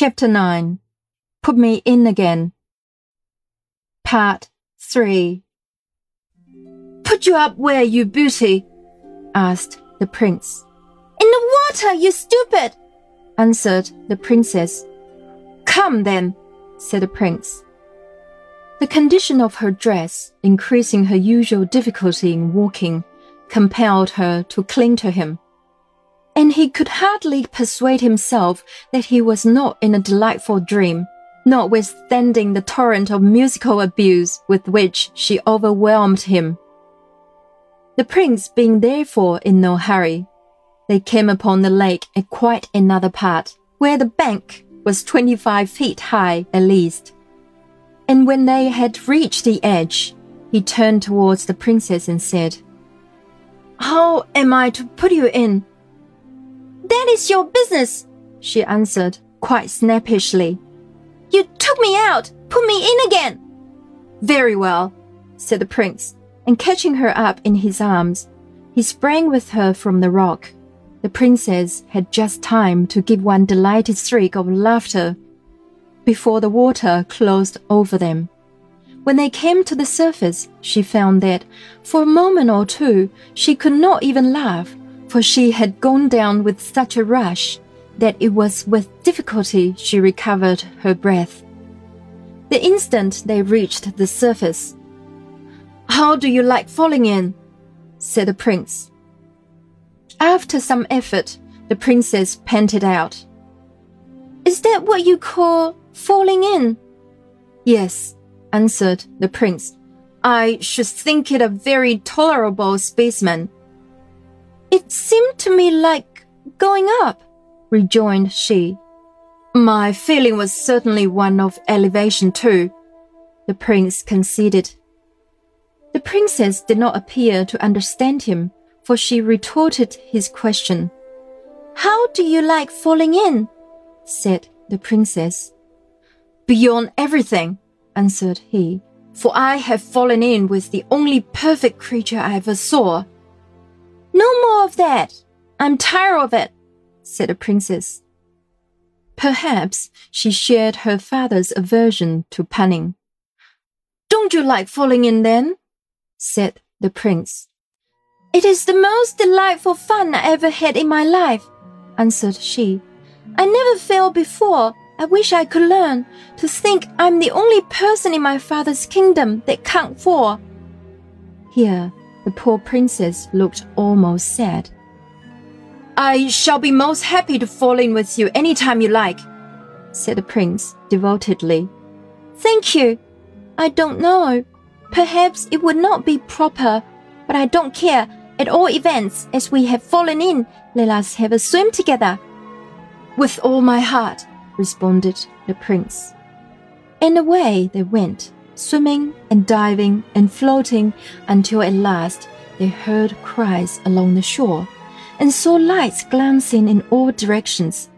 Chapter 9 Put Me In Again. Part 3 Put you up where, you beauty? asked the prince. In the water, you stupid! answered the princess. Come then, said the prince. The condition of her dress, increasing her usual difficulty in walking, compelled her to cling to him and he could hardly persuade himself that he was not in a delightful dream, notwithstanding the torrent of musical abuse with which she overwhelmed him. The prince being therefore in no hurry, they came upon the lake at quite another part, where the bank was twenty-five feet high at least. And when they had reached the edge, he turned towards the princess and said, How am I to put you in? That is your business, she answered quite snappishly. You took me out, put me in again. Very well, said the prince, and catching her up in his arms, he sprang with her from the rock. The princess had just time to give one delighted shriek of laughter before the water closed over them. When they came to the surface, she found that for a moment or two she could not even laugh for she had gone down with such a rush that it was with difficulty she recovered her breath. The instant they reached the surface, How do you like falling in? said the prince. After some effort, the princess panted out, Is that what you call falling in? Yes, answered the prince. I should think it a very tolerable specimen. It seemed to me like going up, rejoined she. My feeling was certainly one of elevation too, the prince conceded. The princess did not appear to understand him, for she retorted his question. How do you like falling in? said the princess. Beyond everything, answered he, for I have fallen in with the only perfect creature I ever saw. No more of that. I'm tired of it, said the princess. Perhaps she shared her father's aversion to punning. Don't you like falling in then? said the prince. It is the most delightful fun I ever had in my life, answered she. I never fell before. I wish I could learn to think I'm the only person in my father's kingdom that can't fall. Here, the poor princess looked almost sad. I shall be most happy to fall in with you any time you like, said the prince devotedly. Thank you. I don't know. Perhaps it would not be proper, but I don't care. At all events, as we have fallen in, let us have a swim together. With all my heart, responded the prince. And away they went swimming and diving and floating until at last they heard cries along the shore and saw lights glancing in all directions.